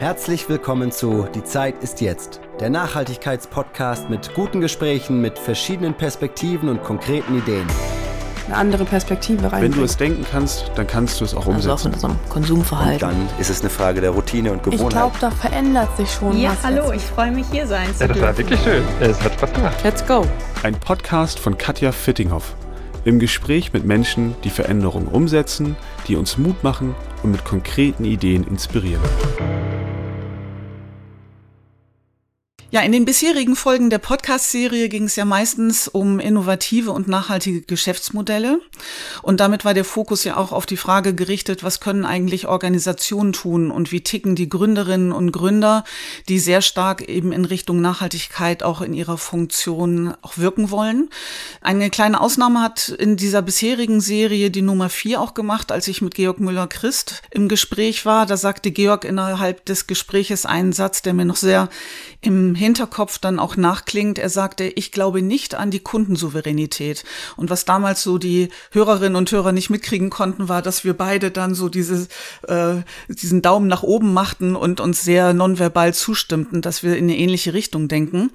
Herzlich willkommen zu Die Zeit ist jetzt, der Nachhaltigkeitspodcast mit guten Gesprächen, mit verschiedenen Perspektiven und konkreten Ideen. Eine andere Perspektive rein. Wenn du es denken kannst, dann kannst du es auch umsetzen. Also auch in unserem Konsumverhalten. Und dann ist es eine Frage der Routine und Gewohnheit. Ich glaube, da verändert sich schon ja, was. hallo, jetzt. ich freue mich hier sein zu Ja, das war wirklich schön. Es hat Spaß gemacht. Let's go. Ein Podcast von Katja Fittinghoff. Im Gespräch mit Menschen, die Veränderungen umsetzen, die uns Mut machen und mit konkreten Ideen inspirieren. Ja, in den bisherigen Folgen der Podcast-Serie ging es ja meistens um innovative und nachhaltige Geschäftsmodelle. Und damit war der Fokus ja auch auf die Frage gerichtet, was können eigentlich Organisationen tun und wie ticken die Gründerinnen und Gründer, die sehr stark eben in Richtung Nachhaltigkeit auch in ihrer Funktion auch wirken wollen. Eine kleine Ausnahme hat in dieser bisherigen Serie die Nummer vier auch gemacht, als ich mit Georg Müller-Christ im Gespräch war. Da sagte Georg innerhalb des Gespräches einen Satz, der mir noch sehr im Hinterkopf dann auch nachklingt. Er sagte, ich glaube nicht an die Kundensouveränität. Und was damals so die Hörerinnen und Hörer nicht mitkriegen konnten, war, dass wir beide dann so dieses, äh, diesen Daumen nach oben machten und uns sehr nonverbal zustimmten, dass wir in eine ähnliche Richtung denken.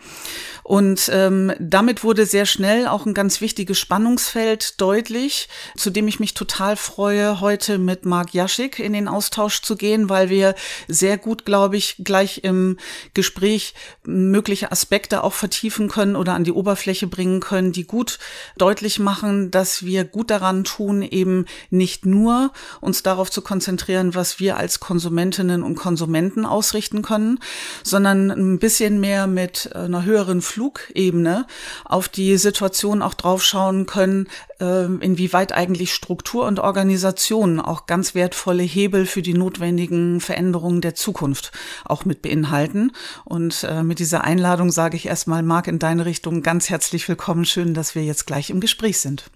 Und ähm, damit wurde sehr schnell auch ein ganz wichtiges Spannungsfeld deutlich, zu dem ich mich total freue, heute mit Marc Jaschik in den Austausch zu gehen, weil wir sehr gut, glaube ich, gleich im Gespräch mögliche Aspekte auch vertiefen können oder an die Oberfläche bringen können, die gut deutlich machen, dass wir gut daran tun, eben nicht nur uns darauf zu konzentrieren, was wir als Konsumentinnen und Konsumenten ausrichten können, sondern ein bisschen mehr mit einer höheren Flugebene auf die Situation auch draufschauen können, äh, inwieweit eigentlich Struktur und Organisation auch ganz wertvolle Hebel für die notwendigen Veränderungen der Zukunft auch mit beinhalten. Und äh, mit dieser Einladung sage ich erstmal, Marc, in deine Richtung ganz herzlich willkommen. Schön, dass wir jetzt gleich im Gespräch sind.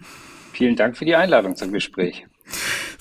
Vielen Dank für die Einladung zum Gespräch.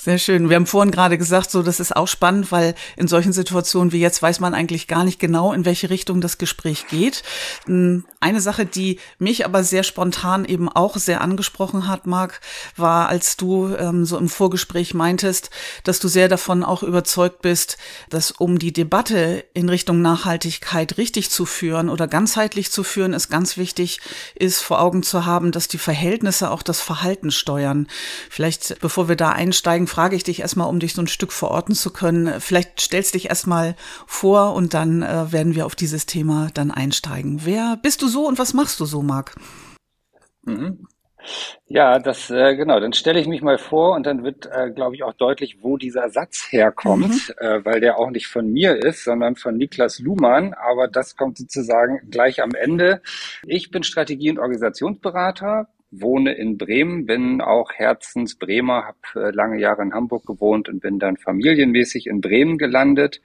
Sehr schön. Wir haben vorhin gerade gesagt, so das ist auch spannend, weil in solchen Situationen wie jetzt weiß man eigentlich gar nicht genau, in welche Richtung das Gespräch geht. Eine Sache, die mich aber sehr spontan eben auch sehr angesprochen hat, Marc, war, als du ähm, so im Vorgespräch meintest, dass du sehr davon auch überzeugt bist, dass um die Debatte in Richtung Nachhaltigkeit richtig zu führen oder ganzheitlich zu führen, es ganz wichtig ist, vor Augen zu haben, dass die Verhältnisse auch das Verhalten steuern. Vielleicht, bevor wir da einsteigen, frage ich dich erstmal, um dich so ein Stück verorten zu können. Vielleicht stellst dich erstmal vor und dann äh, werden wir auf dieses Thema dann einsteigen. Wer bist du so und was machst du so, Marc? Mhm. Ja, das äh, genau. Dann stelle ich mich mal vor und dann wird, äh, glaube ich, auch deutlich, wo dieser Satz herkommt, Mhm. äh, weil der auch nicht von mir ist, sondern von Niklas Luhmann. Aber das kommt sozusagen gleich am Ende. Ich bin Strategie- und Organisationsberater, wohne in Bremen, bin auch Herzens Bremer, habe äh, lange Jahre in Hamburg gewohnt und bin dann familienmäßig in Bremen gelandet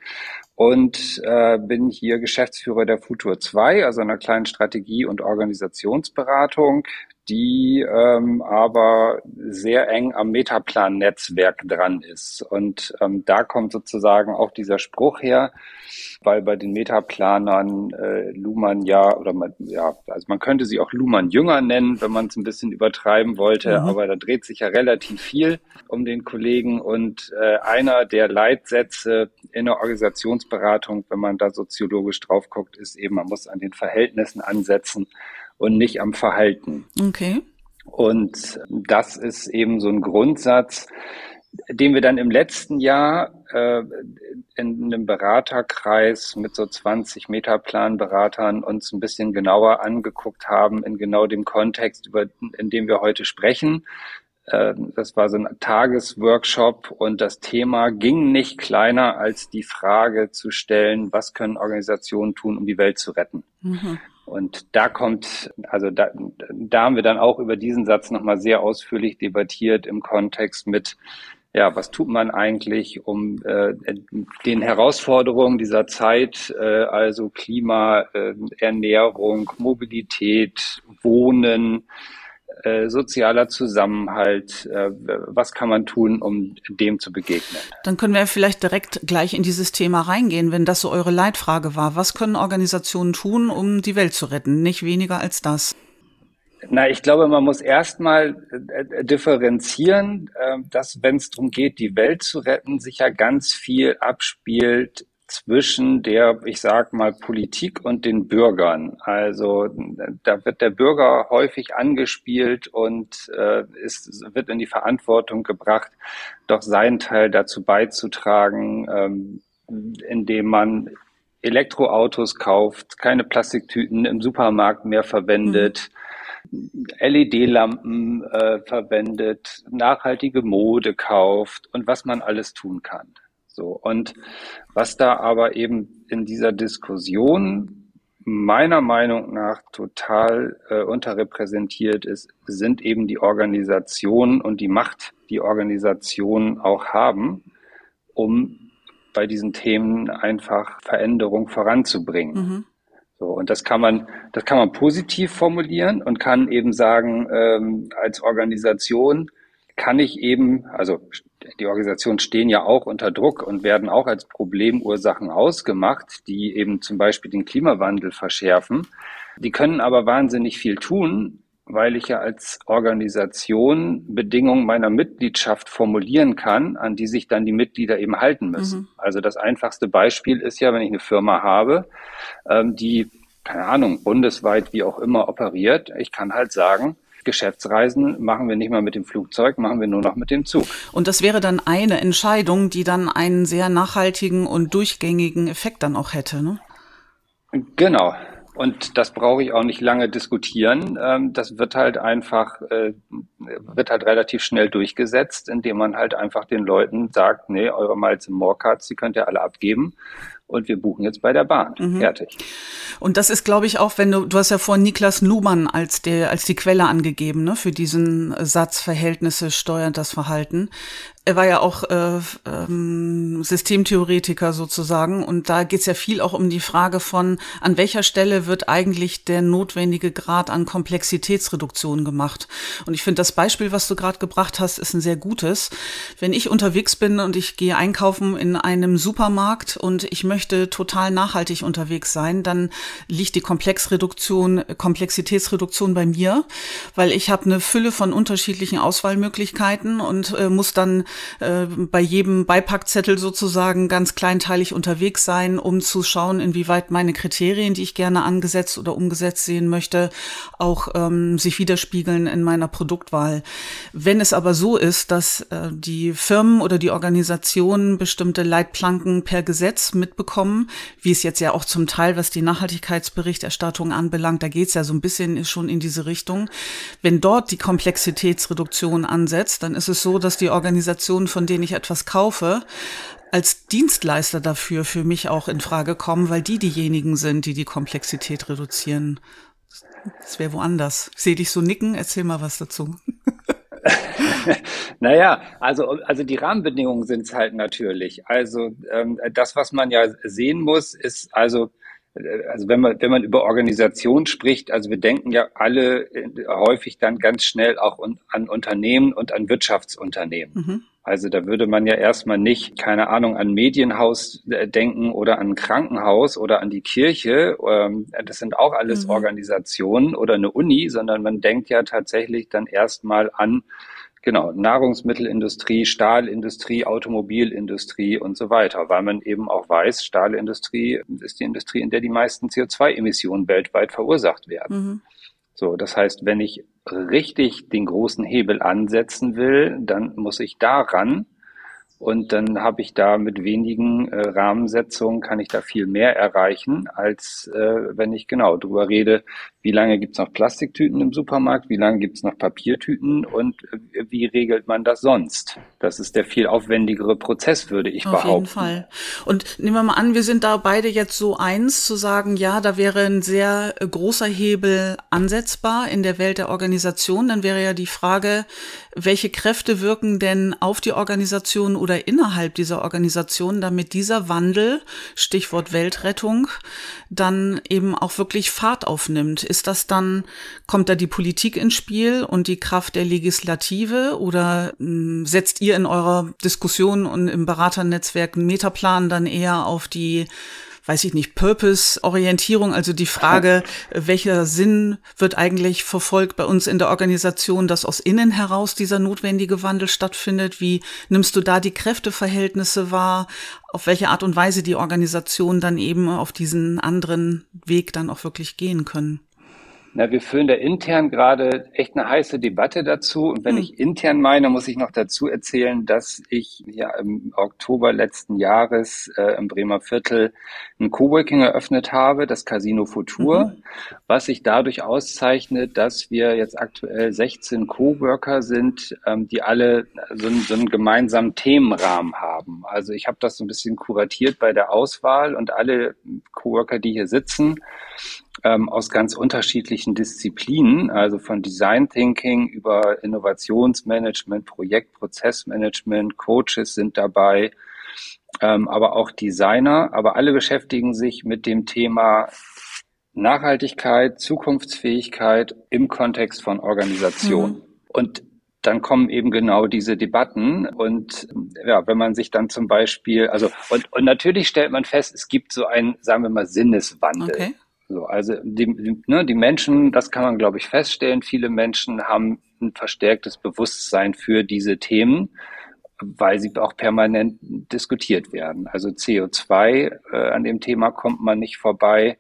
und äh, bin hier Geschäftsführer der Futur 2, also einer kleinen Strategie- und Organisationsberatung, die ähm, aber sehr eng am Metaplan-Netzwerk dran ist. Und ähm, da kommt sozusagen auch dieser Spruch her, weil bei den Metaplanern äh, Luhmann ja, oder man, ja, also man könnte sie auch Luhmann Jünger nennen, wenn man es ein bisschen übertreiben wollte, Mhm. aber da dreht sich ja relativ viel um den Kollegen und äh, einer der Leitsätze in der Organisationsberatung, wenn man da soziologisch drauf guckt, ist eben, man muss an den Verhältnissen ansetzen und nicht am Verhalten. Okay. Und das ist eben so ein Grundsatz, den wir dann im letzten Jahr äh, in einem Beraterkreis mit so 20 Metaplanberatern uns ein bisschen genauer angeguckt haben, in genau dem Kontext, über, in dem wir heute sprechen. Äh, Das war so ein Tagesworkshop und das Thema ging nicht kleiner als die Frage zu stellen, was können Organisationen tun, um die Welt zu retten. Mhm. Und da kommt, also da, da haben wir dann auch über diesen Satz nochmal sehr ausführlich debattiert im Kontext mit, ja, was tut man eigentlich, um äh, den Herausforderungen dieser Zeit, äh, also Klima, äh, Ernährung, Mobilität, Wohnen, äh, sozialer Zusammenhalt, äh, was kann man tun, um dem zu begegnen? Dann können wir vielleicht direkt gleich in dieses Thema reingehen, wenn das so eure Leitfrage war. Was können Organisationen tun, um die Welt zu retten? Nicht weniger als das. Na, ich glaube, man muss erstmal äh, differenzieren, dass, wenn es darum geht, die Welt zu retten, sich ja ganz viel abspielt zwischen der, ich sag mal, Politik und den Bürgern. Also da wird der Bürger häufig angespielt und äh, ist, wird in die Verantwortung gebracht, doch seinen Teil dazu beizutragen, ähm, indem man Elektroautos kauft, keine Plastiktüten im Supermarkt mehr verwendet. Mhm LED-Lampen äh, verwendet, nachhaltige Mode kauft und was man alles tun kann. So und was da aber eben in dieser Diskussion meiner Meinung nach total äh, unterrepräsentiert ist, sind eben die Organisationen und die Macht, die Organisationen auch haben, um bei diesen Themen einfach Veränderung voranzubringen. Mhm. So, und das kann man, das kann man positiv formulieren und kann eben sagen, ähm, als Organisation kann ich eben, also die Organisationen stehen ja auch unter Druck und werden auch als Problemursachen ausgemacht, die eben zum Beispiel den Klimawandel verschärfen. Die können aber wahnsinnig viel tun, weil ich ja als Organisation Bedingungen meiner Mitgliedschaft formulieren kann, an die sich dann die Mitglieder eben halten müssen. Mhm. Also das einfachste Beispiel ist ja, wenn ich eine Firma habe, ähm, die, keine Ahnung, bundesweit wie auch immer operiert, ich kann halt sagen, Geschäftsreisen machen wir nicht mal mit dem Flugzeug, machen wir nur noch mit dem Zug. Und das wäre dann eine Entscheidung, die dann einen sehr nachhaltigen und durchgängigen Effekt dann auch hätte, ne? Genau. Und das brauche ich auch nicht lange diskutieren. Ähm, das wird halt einfach, äh, wird halt relativ schnell durchgesetzt, indem man halt einfach den Leuten sagt, nee, eure Miles im Morecards, die könnt ihr alle abgeben und wir buchen jetzt bei der Bahn. Mhm. Fertig. Und das ist, glaube ich, auch, wenn du, du hast ja vorhin Niklas Luhmann als der, als die Quelle angegeben, ne, für diesen Satz Verhältnisse steuert das Verhalten er war ja auch äh, ähm, Systemtheoretiker sozusagen und da geht es ja viel auch um die Frage von, an welcher Stelle wird eigentlich der notwendige Grad an Komplexitätsreduktion gemacht. Und ich finde, das Beispiel, was du gerade gebracht hast, ist ein sehr gutes. Wenn ich unterwegs bin und ich gehe einkaufen in einem Supermarkt und ich möchte total nachhaltig unterwegs sein, dann liegt die Komplexreduktion, Komplexitätsreduktion bei mir, weil ich habe eine Fülle von unterschiedlichen Auswahlmöglichkeiten und äh, muss dann äh, bei jedem Beipackzettel sozusagen ganz kleinteilig unterwegs sein, um zu schauen, inwieweit meine Kriterien, die ich gerne angesetzt oder umgesetzt sehen möchte, auch ähm, sich widerspiegeln in meiner Produktwahl. Wenn es aber so ist, dass äh, die Firmen oder die Organisationen bestimmte Leitplanken per Gesetz mitbekommen, wie es jetzt ja auch zum Teil, was die Nachhaltigkeitsberichterstattung anbelangt, da geht es ja so ein bisschen schon in diese Richtung. Wenn dort die Komplexitätsreduktion ansetzt, dann ist es so, dass die Organisation Organisationen, von denen ich etwas kaufe, als Dienstleister dafür für mich auch in Frage kommen, weil die diejenigen sind, die die Komplexität reduzieren. Das wäre woanders. Ich sehe dich so nicken, erzähl mal was dazu. naja, also, also die Rahmenbedingungen sind es halt natürlich. Also ähm, das, was man ja sehen muss, ist also äh, also wenn man, wenn man über Organisation spricht, also wir denken ja alle äh, häufig dann ganz schnell auch an Unternehmen und an Wirtschaftsunternehmen. Mhm. Also da würde man ja erstmal nicht, keine Ahnung, an Medienhaus äh, denken oder an Krankenhaus oder an die Kirche. Ähm, das sind auch alles mhm. Organisationen oder eine Uni, sondern man denkt ja tatsächlich dann erstmal an Genau, Nahrungsmittelindustrie, Stahlindustrie, Automobilindustrie und so weiter, weil man eben auch weiß, Stahlindustrie ist die Industrie, in der die meisten CO2-Emissionen weltweit verursacht werden. Mhm. So, das heißt, wenn ich richtig den großen Hebel ansetzen will, dann muss ich daran und dann habe ich da mit wenigen äh, Rahmensetzungen, kann ich da viel mehr erreichen, als äh, wenn ich genau drüber rede, wie lange gibt's noch Plastiktüten im Supermarkt, wie lange gibt's noch Papiertüten und äh, wie regelt man das sonst? Das ist der viel aufwendigere Prozess, würde ich Auf behaupten. Auf jeden Fall. Und nehmen wir mal an, wir sind da beide jetzt so eins, zu sagen, ja, da wäre ein sehr äh, großer Hebel ansetzbar in der Welt der Organisation. Dann wäre ja die Frage, welche Kräfte wirken denn auf die Organisation oder innerhalb dieser Organisation, damit dieser Wandel, Stichwort Weltrettung, dann eben auch wirklich Fahrt aufnimmt? Ist das dann, kommt da die Politik ins Spiel und die Kraft der Legislative oder mh, hm, setzt ihr in eurer Diskussion und im Beraternetzwerk einen Metaplan dann eher auf die weiß ich nicht, Purpose-Orientierung, also die Frage, welcher Sinn wird eigentlich verfolgt bei uns in der Organisation, dass aus innen heraus dieser notwendige Wandel stattfindet? Wie nimmst du da die Kräfteverhältnisse wahr? Auf welche Art und Weise die Organisation dann eben auf diesen anderen Weg dann auch wirklich gehen können? Na, wir führen da intern gerade echt eine heiße Debatte dazu. Und wenn hm. ich intern meine, muss ich noch dazu erzählen, dass ich ja im Oktober letzten Jahres äh, im Bremer Viertel ein Coworking eröffnet habe, das Casino Futur, mhm. was sich dadurch auszeichnet, dass wir jetzt aktuell 16 Coworker sind, ähm, die alle so, einen, so einen gemeinsamen Themenrahmen haben. Also ich habe das so ein bisschen kuratiert bei der Auswahl und alle Coworker, die hier sitzen, ähm, aus ganz unterschiedlichen Disziplinen, also von Design Thinking über Innovationsmanagement, Projektprozessmanagement, Coaches sind dabei, ähm, aber auch Designer, aber alle beschäftigen sich mit dem Thema Nachhaltigkeit, Zukunftsfähigkeit im Kontext von Organisation. Mhm. Und dann kommen eben genau diese Debatten. Und ja, wenn man sich dann zum Beispiel, also und, und natürlich stellt man fest, es gibt so einen, sagen wir mal, Sinneswandel. Okay. So, also die, ne, die Menschen, das kann man, glaube ich, feststellen. Viele Menschen haben ein verstärktes Bewusstsein für diese Themen, weil sie auch permanent diskutiert werden. Also CO2, äh, an dem Thema kommt man nicht vorbei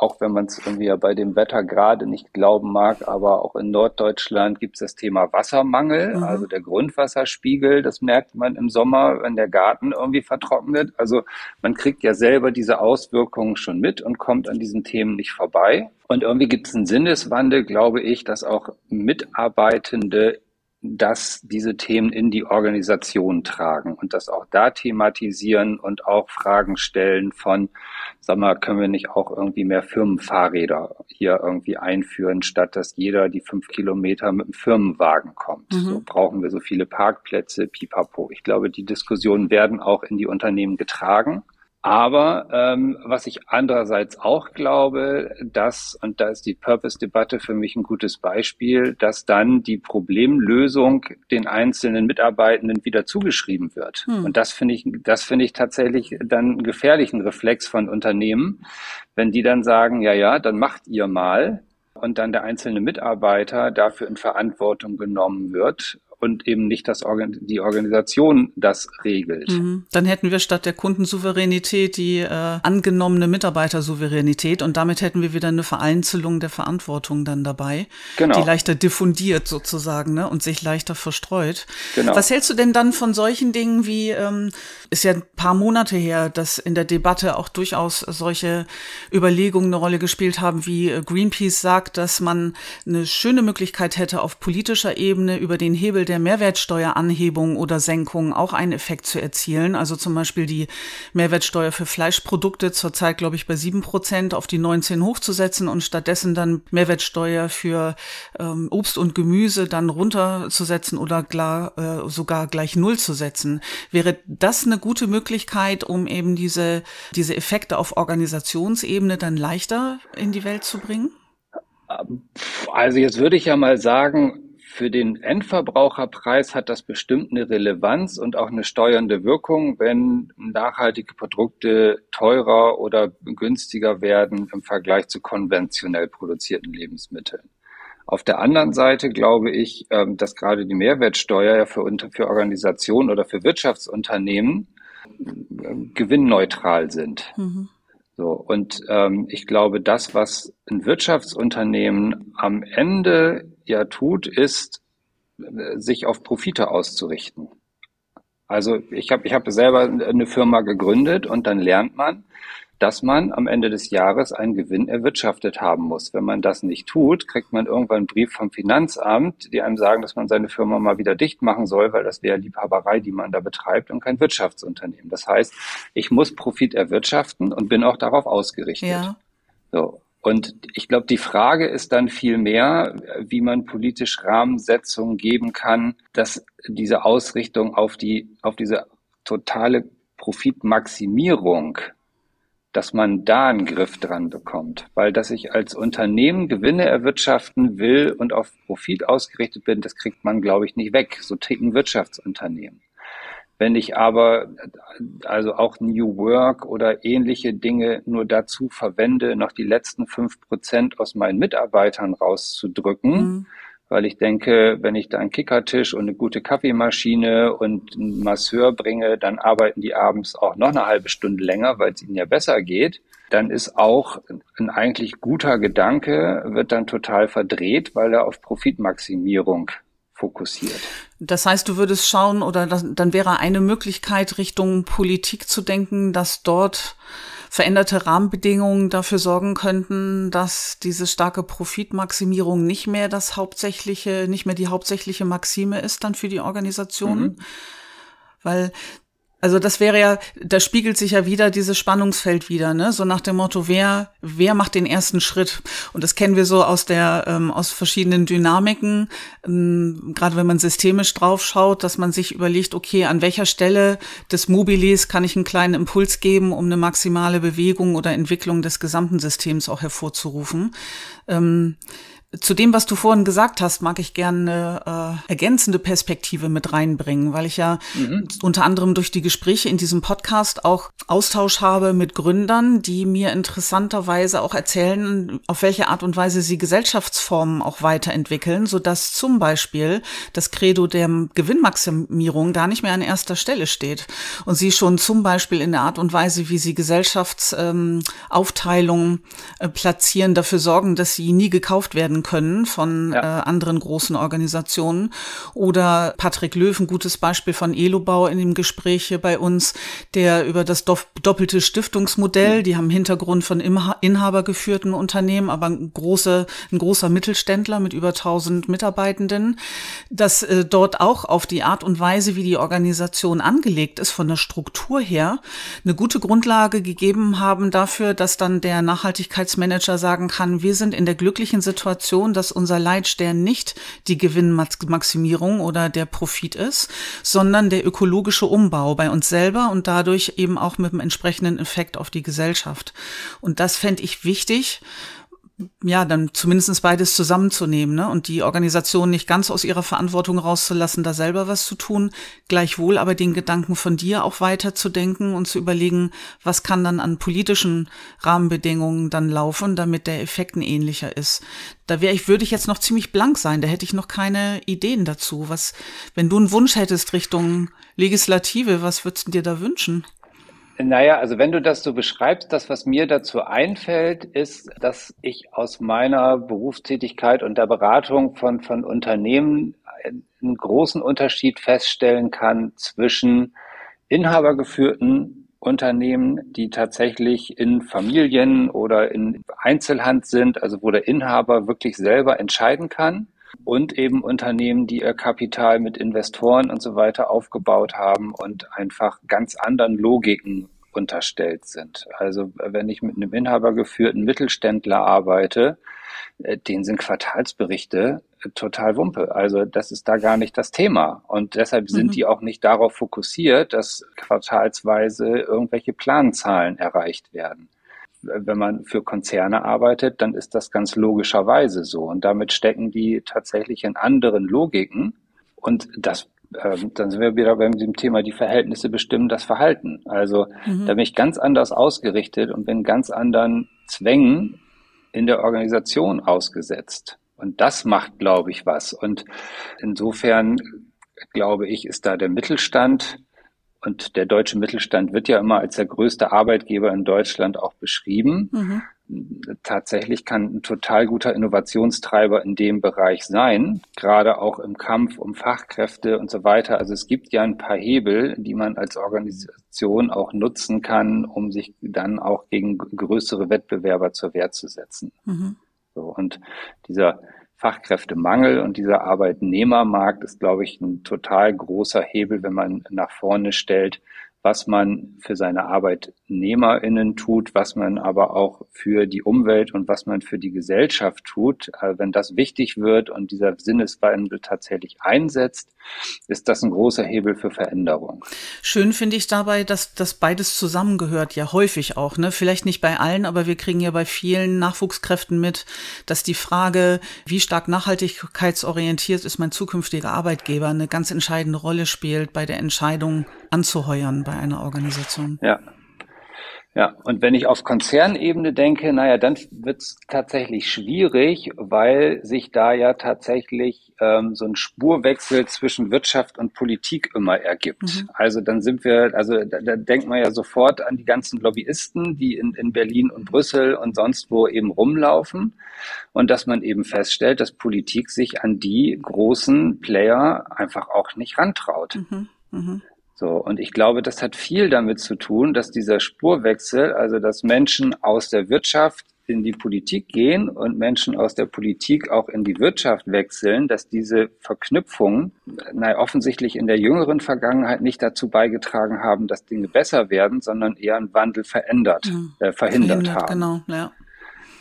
auch wenn man es irgendwie ja bei dem Wetter gerade nicht glauben mag, aber auch in Norddeutschland gibt es das Thema Wassermangel, mhm. also der Grundwasserspiegel, das merkt man im Sommer, wenn der Garten irgendwie vertrocknet. Also man kriegt ja selber diese Auswirkungen schon mit und kommt an diesen Themen nicht vorbei. Und irgendwie gibt es einen Sinneswandel, glaube ich, dass auch Mitarbeitende dass diese Themen in die Organisation tragen und das auch da thematisieren und auch Fragen stellen von, sag mal, können wir nicht auch irgendwie mehr Firmenfahrräder hier irgendwie einführen, statt dass jeder die fünf Kilometer mit dem Firmenwagen kommt. Mhm. So brauchen wir so viele Parkplätze, pipapo. Ich glaube, die Diskussionen werden auch in die Unternehmen getragen. Aber ähm, was ich andererseits auch glaube, dass, und da ist die Purpose-Debatte für mich ein gutes Beispiel, dass dann die Problemlösung den einzelnen Mitarbeitenden wieder zugeschrieben wird. Hm. Und das finde ich, das finde ich tatsächlich dann einen gefährlichen Reflex von Unternehmen, wenn die dann sagen, ja, ja, dann macht ihr mal und dann der einzelne Mitarbeiter dafür in Verantwortung genommen wird und eben nicht das Organ die Organisation das regelt. Mhm. Dann hätten wir statt der Kundensouveränität die äh, angenommene Mitarbeitersouveränität und damit hätten wir wieder eine Vereinzelung der Verantwortung dann dabei, genau. die leichter diffundiert sozusagen ne, und sich leichter verstreut. Genau. Was hältst du denn dann von solchen Dingen wie, ähm, ist ja ein paar Monate her, dass in der Debatte auch durchaus solche Überlegungen eine Rolle gespielt haben, wie äh, Greenpeace sagt, dass man eine schöne Möglichkeit hätte, auf politischer Ebene über den Hebel der Mehrwertsteueranhebung oder Senkung auch einen Effekt zu erzielen. Also zum Beispiel die Mehrwertsteuer für Fleischprodukte zurzeit, glaube ich, bei sieben Prozent auf die 19 hochzusetzen und stattdessen dann Mehrwertsteuer für ähm, Obst und Gemüse dann runterzusetzen oder klar, äh, sogar gleich null zu setzen. Wäre das eine gute Möglichkeit, um eben diese, diese Effekte auf Organisationsebene dann leichter in die Welt zu bringen? Also jetzt würde ich ja mal sagen, für den Endverbraucherpreis hat das bestimmt eine Relevanz und auch eine steuernde Wirkung, wenn nachhaltige Produkte teurer oder günstiger werden im Vergleich zu konventionell produzierten Lebensmitteln. Auf der anderen Seite glaube ich, ähm, dass gerade die Mehrwertsteuer ja für, für Organisationen oder für Wirtschaftsunternehmen ähm, gewinnneutral sind. Mhm. So, und ähm, ich glaube, das, was ein Wirtschaftsunternehmen am Ende ja tut, ist, äh, sich auf Profite auszurichten. Also ich habe ich hab selber eine Firma gegründet und dann lernt man, dass man am Ende des Jahres einen Gewinn erwirtschaftet haben muss. Wenn man das nicht tut, kriegt man irgendwann einen Brief vom Finanzamt, die einem sagen, dass man seine Firma mal wieder dicht machen soll, weil das wäre Liebhaberei, die man da betreibt und kein Wirtschaftsunternehmen. Das heißt, ich muss Profit erwirtschaften und bin auch darauf ausgerichtet. Ja. So. Und ich glaube, die Frage ist dann viel mehr, wie man politisch Rahmensetzungen geben kann, dass diese Ausrichtung auf die, auf diese totale Profitmaximierung dass man da einen Griff dran bekommt. Weil dass ich als Unternehmen Gewinne erwirtschaften will und auf Profit ausgerichtet bin, das kriegt man, glaube ich, nicht weg. So ticken Wirtschaftsunternehmen. Wenn ich aber also auch New Work oder ähnliche Dinge nur dazu verwende, noch die letzten fünf Prozent aus meinen Mitarbeitern rauszudrücken, mhm weil ich denke, wenn ich da einen Kickertisch und eine gute Kaffeemaschine und einen Masseur bringe, dann arbeiten die abends auch noch eine halbe Stunde länger, weil es ihnen ja besser geht. Dann ist auch ein eigentlich guter Gedanke, wird dann total verdreht, weil er auf Profitmaximierung fokussiert. Das heißt, du würdest schauen oder das, dann wäre eine Möglichkeit, Richtung Politik zu denken, dass dort veränderte Rahmenbedingungen dafür sorgen könnten, dass diese starke Profitmaximierung nicht mehr das hauptsächliche, nicht mehr die hauptsächliche Maxime ist dann für die Organisation. Mhm. Weil also das wäre ja, da spiegelt sich ja wieder dieses Spannungsfeld wieder, ne? So nach dem Motto, wer, wer macht den ersten Schritt? Und das kennen wir so aus der, ähm, aus verschiedenen Dynamiken, ähm, gerade wenn man systemisch draufschaut, dass man sich überlegt, okay, an welcher Stelle des Mobilis kann ich einen kleinen Impuls geben, um eine maximale Bewegung oder Entwicklung des gesamten Systems auch hervorzurufen. Ähm, zu dem, was du vorhin gesagt hast, mag ich gerne äh, ergänzende Perspektive mit reinbringen, weil ich ja mhm. unter anderem durch die Gespräche in diesem Podcast auch Austausch habe mit Gründern, die mir interessanterweise auch erzählen, auf welche Art und Weise sie Gesellschaftsformen auch weiterentwickeln, so dass zum Beispiel das Credo der Gewinnmaximierung gar nicht mehr an erster Stelle steht und sie schon zum Beispiel in der Art und Weise, wie sie Gesellschaftsaufteilungen ähm, äh, platzieren, dafür sorgen, dass sie nie gekauft werden werden können von ja. äh, anderen großen Organisationen. Oder Patrick Löw, ein gutes Beispiel von Elobau in dem Gespräch hier bei uns, der über das doppelte Stiftungsmodell, die haben Hintergrund von inhabergeführten Unternehmen, aber ein, große, ein großer Mittelständler mit über 1000 Mitarbeitenden, dass äh, dort auch auf die Art und Weise, wie die Organisation angelegt ist, von der Struktur her, eine gute Grundlage gegeben haben dafür, dass dann der Nachhaltigkeitsmanager sagen kann, wir sind in der glücklichen Situation, Situation, dass unser Leitstern nicht die Gewinnmaximierung oder der Profit ist, sondern der ökologische Umbau bei uns selber und dadurch eben auch mit dem entsprechenden Effekt auf die Gesellschaft. Und das fände ich wichtig, ja, dann zumindest beides zusammenzunehmen ne? und die Organisation nicht ganz aus ihrer Verantwortung rauszulassen, da selber was zu tun, gleichwohl aber den Gedanken von dir auch weiterzudenken und zu überlegen, was kann dann an politischen Rahmenbedingungen dann laufen, damit der Effekt ein ähnlicher ist. Da wäre ich, würde ich jetzt noch ziemlich blank sein, da hätte ich noch keine Ideen dazu. Was, wenn du einen Wunsch hättest Richtung Legislative, was würdest du dir da wünschen? Naja, also wenn du das so beschreibst, das, was mir dazu einfällt, ist, dass ich aus meiner Berufstätigkeit und der Beratung von, von Unternehmen einen großen Unterschied feststellen kann zwischen inhabergeführten Unternehmen, die tatsächlich in Familien oder in Einzelhand sind, also wo der Inhaber wirklich selber entscheiden kann und eben Unternehmen, die ihr Kapital mit Investoren und so weiter aufgebaut haben und einfach ganz anderen Logiken unterstellt sind. Also wenn ich mit einem inhabergeführten Mittelständler arbeite, äh, denen sind Quartalsberichte äh, total Wumpe. Also das ist da gar nicht das Thema. Und deshalb sind mhm. die auch nicht darauf fokussiert, dass quartalsweise irgendwelche Planzahlen erreicht werden wenn man für Konzerne arbeitet, dann ist das ganz logischerweise so. Und damit stecken die tatsächlich in anderen Logiken. Und das, äh, dann sind wir wieder beim dem Thema, die Verhältnisse bestimmen das Verhalten. Also mhm. da bin ich ganz anders ausgerichtet und bin ganz anderen Zwängen in der Organisation ausgesetzt. Und das macht, glaube ich, was. Und insofern, glaube ich, ist da der Mittelstand und der deutsche Mittelstand wird ja immer als der größte Arbeitgeber in Deutschland auch beschrieben. Mhm. Tatsächlich kann ein total guter Innovationstreiber in dem Bereich sein, gerade auch im Kampf um Fachkräfte und so weiter. Also es gibt ja ein paar Hebel, die man als Organisation auch nutzen kann, um sich dann auch gegen größere Wettbewerber zur Wehr zu setzen. Mhm. So, und dieser Fachkräftemangel und dieser Arbeitnehmermarkt ist, glaube ich, ein total großer Hebel, wenn man nach vorne stellt, was man für seine ArbeitnehmerInnen tut, was man aber auch für die Umwelt und was man für die Gesellschaft tut. Äh, wenn das wichtig wird und dieser Sinneswandel tatsächlich einsetzt, ist das ein großer Hebel für Veränderung. Schön finde ich dabei, dass das beides zusammengehört, ja häufig auch. Ne? Vielleicht nicht bei allen, aber wir kriegen ja bei vielen Nachwuchskräften mit, dass die Frage, wie stark nachhaltigkeitsorientiert ist mein zukünftiger Arbeitgeber, eine ganz entscheidende Rolle spielt bei der Entscheidung, anzuheuern bei einer Organisation. Ja, ja, und wenn ich auf Konzernebene denke, naja, dann wird es tatsächlich schwierig, weil sich da ja tatsächlich ähm, so ein Spurwechsel zwischen Wirtschaft und Politik immer ergibt. Mhm. Also dann sind wir, also da, da denkt man ja sofort an die ganzen Lobbyisten, die in, in Berlin und Brüssel und sonst wo eben rumlaufen. Und dass man eben feststellt, dass Politik sich an die großen Player einfach auch nicht rantraut. Mhm. Mhm. So, und ich glaube, das hat viel damit zu tun, dass dieser Spurwechsel, also dass Menschen aus der Wirtschaft in die Politik gehen und Menschen aus der Politik auch in die Wirtschaft wechseln, dass diese Verknüpfungen na, offensichtlich in der jüngeren Vergangenheit nicht dazu beigetragen haben, dass Dinge besser werden, sondern eher einen Wandel verändert, mhm. äh, verhindert, verhindert haben. Genau, ja.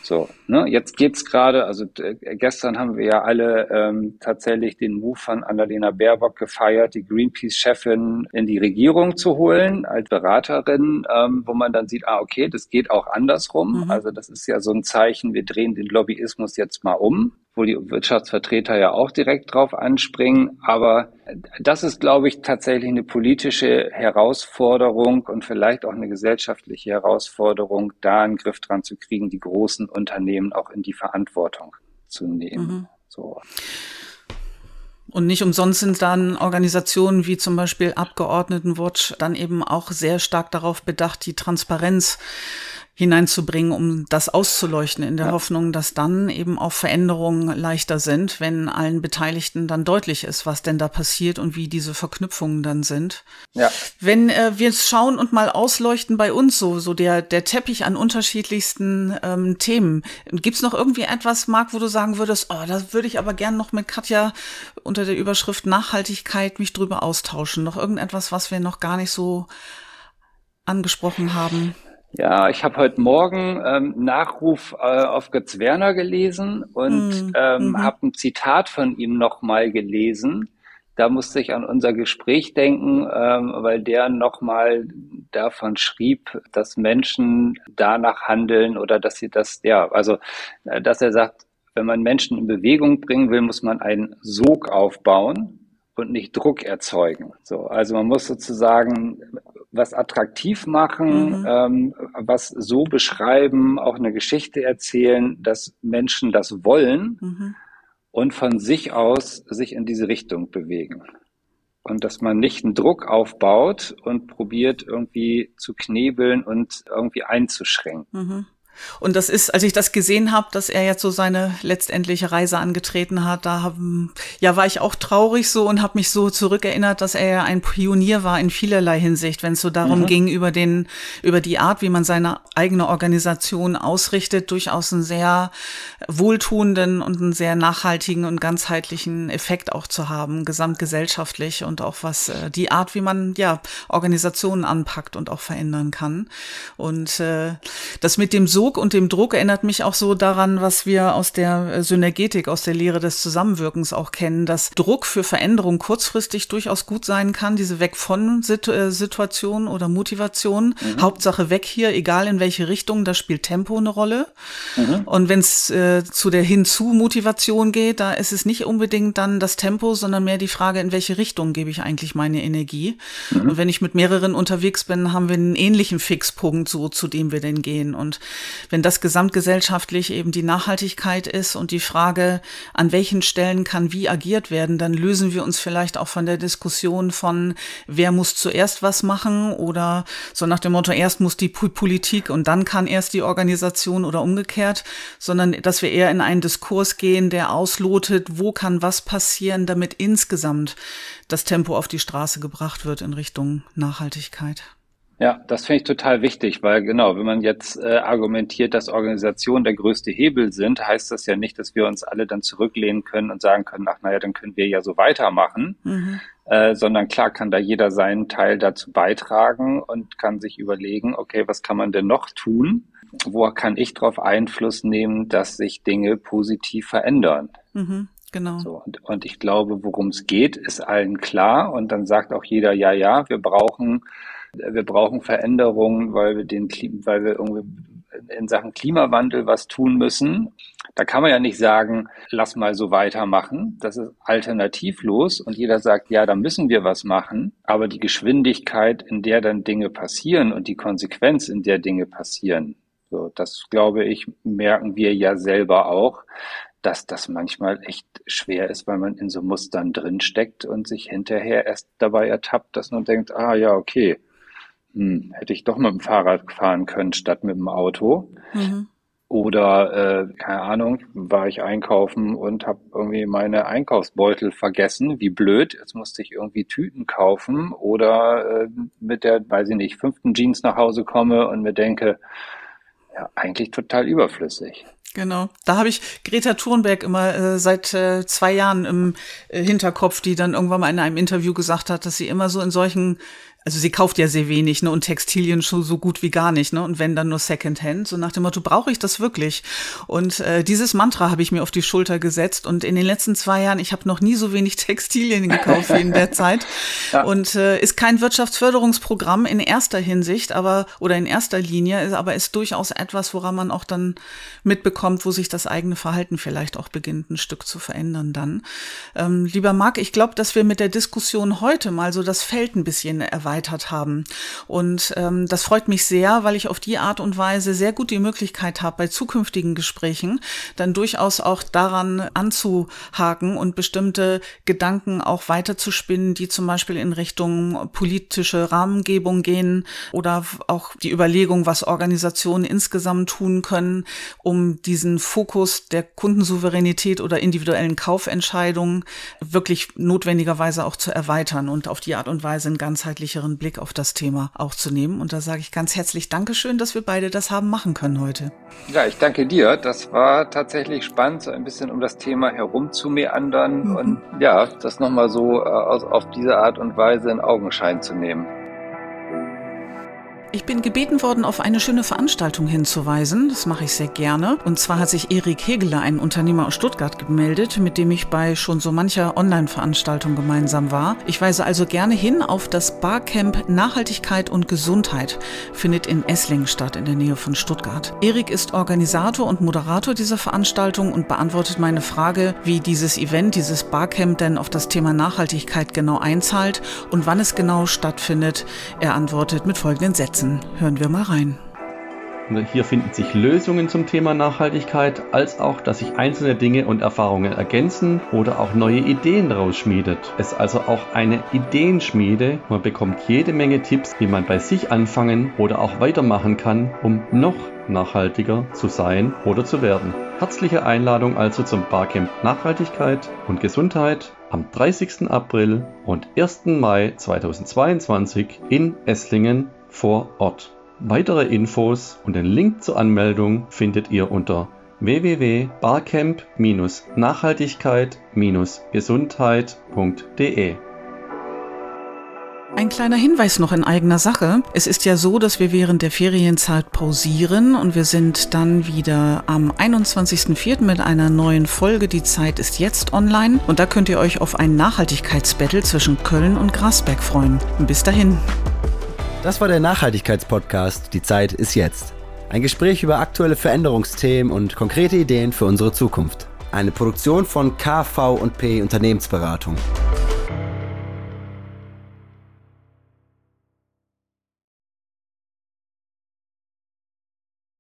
So, ne, jetzt geht's gerade, also äh, gestern haben wir ja alle ähm, tatsächlich den Move von Annalena Baerbock gefeiert, die Greenpeace-Chefin in die Regierung zu holen als Beraterin, ähm, wo man dann sieht, ah, okay, das geht auch andersrum. Mhm. Also das ist ja so ein Zeichen, wir drehen den Lobbyismus jetzt mal um wo die Wirtschaftsvertreter ja auch direkt drauf anspringen. Aber das ist, glaube ich, tatsächlich eine politische Herausforderung und vielleicht auch eine gesellschaftliche Herausforderung, da einen Griff dran zu kriegen, die großen Unternehmen auch in die Verantwortung zu nehmen. Mhm. So. Und nicht umsonst sind dann Organisationen wie zum Beispiel Abgeordnetenwatch dann eben auch sehr stark darauf bedacht, die Transparenz hineinzubringen, um das auszuleuchten, in der ja. Hoffnung, dass dann eben auch Veränderungen leichter sind, wenn allen Beteiligten dann deutlich ist, was denn da passiert und wie diese Verknüpfungen dann sind. Ja. Wenn äh, wir es schauen und mal ausleuchten bei uns so, so der, der Teppich an unterschiedlichsten ähm, Themen. Gibt's noch irgendwie etwas, Marc, wo du sagen würdest, oh, da würde ich aber gern noch mit Katja unter der Überschrift Nachhaltigkeit mich drüber austauschen. Noch irgendetwas, was wir noch gar nicht so angesprochen haben? Ja, ich habe heute Morgen ähm, Nachruf äh, auf Götz Werner gelesen und mm, ähm, mm habe ein Zitat von ihm nochmal gelesen. Da musste ich an unser Gespräch denken, ähm, weil der nochmal davon schrieb, dass Menschen danach handeln oder dass sie das, ja, also äh, dass er sagt, wenn man Menschen in Bewegung bringen will, muss man einen Sog aufbauen und nicht Druck erzeugen. So, also man muss sozusagen was attraktiv machen, mhm. ähm, was so beschreiben, auch eine Geschichte erzählen, dass Menschen das wollen mhm. und von sich aus sich in diese Richtung bewegen. Und dass man nicht einen Druck aufbaut und probiert irgendwie zu knebeln und irgendwie einzuschränken. Mhm. Und das ist, als ich das gesehen habe, dass er jetzt so seine letztendliche Reise angetreten hat, da haben, ja, war ich auch traurig so und habe mich so zurückerinnert, dass er ja ein Pionier war in vielerlei Hinsicht, wenn es so darum mhm. ging, über den, über die Art, wie man seine eigene Organisation ausrichtet, durchaus einen sehr wohltuenden und einen sehr nachhaltigen und ganzheitlichen Effekt auch zu haben, gesamtgesellschaftlich und auch was äh, die Art, wie man ja Organisationen anpackt und auch verändern kann. Und äh, das mit dem so Sog und dem Druck erinnert mich auch so daran, was wir aus der äh, Synergetik, aus der Lehre des Zusammenwirkens auch kennen, dass Druck für Veränderung kurzfristig durchaus gut sein kann, diese weg von äh, Situation oder Motivation. Mhm. Hauptsache weg hier, egal in welche Richtung, da spielt Tempo eine Rolle. Mhm. Und wenn es äh, zu der Hinzu-Motivation geht, da ist es nicht unbedingt dann das Tempo, sondern mehr die Frage, in welche Richtung gebe ich eigentlich meine Energie. Mhm. Und wenn ich mit mehreren unterwegs bin, haben wir einen ähnlichen Fixpunkt, so zu dem wir denn gehen. Und wenn das gesamtgesellschaftlich eben die Nachhaltigkeit ist und die Frage, an welchen Stellen kann wie agiert werden, dann lösen wir uns vielleicht auch von der Diskussion von, wer muss zuerst was machen oder so nach dem Motto, erst muss die Politik und dann kann erst die Organisation oder umgekehrt, sondern dass wir eher in einen Diskurs gehen, der auslotet, wo kann was passieren, damit insgesamt das Tempo auf die Straße gebracht wird in Richtung Nachhaltigkeit. Ja, das finde ich total wichtig, weil genau, wenn man jetzt äh, argumentiert, dass Organisationen der größte Hebel sind, heißt das ja nicht, dass wir uns alle dann zurücklehnen können und sagen können, ach naja, dann können wir ja so weitermachen, mhm. äh, sondern klar kann da jeder seinen Teil dazu beitragen und kann sich überlegen, okay, was kann man denn noch tun? Wo kann ich darauf Einfluss nehmen, dass sich Dinge positiv verändern? Mhm. Genau. So, und, und ich glaube, worum es geht, ist allen klar. Und dann sagt auch jeder, ja, ja, wir brauchen wir brauchen Veränderungen, weil wir den, weil wir irgendwie in Sachen Klimawandel was tun müssen. Da kann man ja nicht sagen, lass mal so weitermachen. Das ist alternativlos und jeder sagt, ja, da müssen wir was machen. Aber die Geschwindigkeit, in der dann Dinge passieren und die Konsequenz, in der Dinge passieren, so, das glaube ich, merken wir ja selber auch, dass das manchmal echt schwer ist, weil man in so Mustern drinsteckt und sich hinterher erst dabei ertappt, dass man denkt, ah ja, okay, hm, hätte ich doch mit dem Fahrrad fahren können statt mit dem Auto. Mhm. Oder, äh, keine Ahnung, war ich einkaufen und habe irgendwie meine Einkaufsbeutel vergessen. Wie blöd, jetzt musste ich irgendwie Tüten kaufen. Oder äh, mit der, weiß ich nicht, fünften Jeans nach Hause komme und mir denke, ja, eigentlich total überflüssig. Genau. Da habe ich Greta Thunberg immer äh, seit äh, zwei Jahren im äh, Hinterkopf, die dann irgendwann mal in einem Interview gesagt hat, dass sie immer so in solchen also sie kauft ja sehr wenig, ne, und Textilien schon so gut wie gar nicht, ne, und wenn dann nur Secondhand, so nach dem Motto, brauche ich das wirklich? Und äh, dieses Mantra habe ich mir auf die Schulter gesetzt und in den letzten zwei Jahren, ich habe noch nie so wenig Textilien gekauft wie in der Zeit ja. und äh, ist kein Wirtschaftsförderungsprogramm in erster Hinsicht, aber oder in erster Linie, aber ist durchaus etwas, woran man auch dann mitbekommt, wo sich das eigene Verhalten vielleicht auch beginnt, ein Stück zu verändern dann. Ähm, lieber Marc, ich glaube, dass wir mit der Diskussion heute mal so das Feld ein bisschen erweitern erweitert haben. Und ähm, das freut mich sehr, weil ich auf die Art und Weise sehr gut die Möglichkeit habe, bei zukünftigen Gesprächen dann durchaus auch daran anzuhaken und bestimmte Gedanken auch weiterzuspinnen, die zum Beispiel in Richtung politische Rahmengebung gehen oder auch die Überlegung, was Organisationen insgesamt tun können, um diesen Fokus der Kundensouveränität oder individuellen Kaufentscheidungen wirklich notwendigerweise auch zu erweitern und auf die Art und Weise ein ganzheitlicher sicheren Blick auf das Thema auch zu nehmen. Und da sage ich ganz herzlich Dankeschön, dass wir beide das haben machen können heute. Ja, ich danke dir. Das war tatsächlich spannend, so ein bisschen um das Thema herum zu meandern mhm. und ja, das nochmal so äh, auf diese Art und Weise in Augenschein zu nehmen. Ich bin gebeten worden, auf eine schöne Veranstaltung hinzuweisen. Das mache ich sehr gerne. Und zwar hat sich Erik Hegeler, ein Unternehmer aus Stuttgart, gemeldet, mit dem ich bei schon so mancher Online-Veranstaltung gemeinsam war. Ich weise also gerne hin auf das Barcamp Nachhaltigkeit und Gesundheit. Findet in Esslingen statt, in der Nähe von Stuttgart. Erik ist Organisator und Moderator dieser Veranstaltung und beantwortet meine Frage, wie dieses Event, dieses Barcamp denn auf das Thema Nachhaltigkeit genau einzahlt und wann es genau stattfindet. Er antwortet mit folgenden Sätzen setzen. Hören wir mal rein. Hier finden sich Lösungen zum Thema Nachhaltigkeit, als auch, dass sich einzelne Dinge und Erfahrungen ergänzen oder auch neue Ideen daraus schmiedet. Es ist also auch eine Ideenschmiede. Man bekommt jede Menge Tipps, wie man bei sich anfangen oder auch weitermachen kann, um noch nachhaltiger zu sein oder zu werden. Herzliche Einladung also zum Barcamp Nachhaltigkeit und Gesundheit am 30. April und 1. Mai 2022 in Esslingen vor Ort. Weitere Infos und den Link zur Anmeldung findet ihr unter www.barcamp-nachhaltigkeit-gesundheit.de. Ein kleiner Hinweis noch in eigener Sache. Es ist ja so, dass wir während der Ferienzeit pausieren und wir sind dann wieder am 21.04. mit einer neuen Folge. Die Zeit ist jetzt online und da könnt ihr euch auf ein Nachhaltigkeitsbattle zwischen Köln und Grasberg freuen. Bis dahin. Das war der Nachhaltigkeitspodcast Die Zeit ist jetzt. Ein Gespräch über aktuelle Veränderungsthemen und konkrete Ideen für unsere Zukunft. Eine Produktion von KV&P Unternehmensberatung.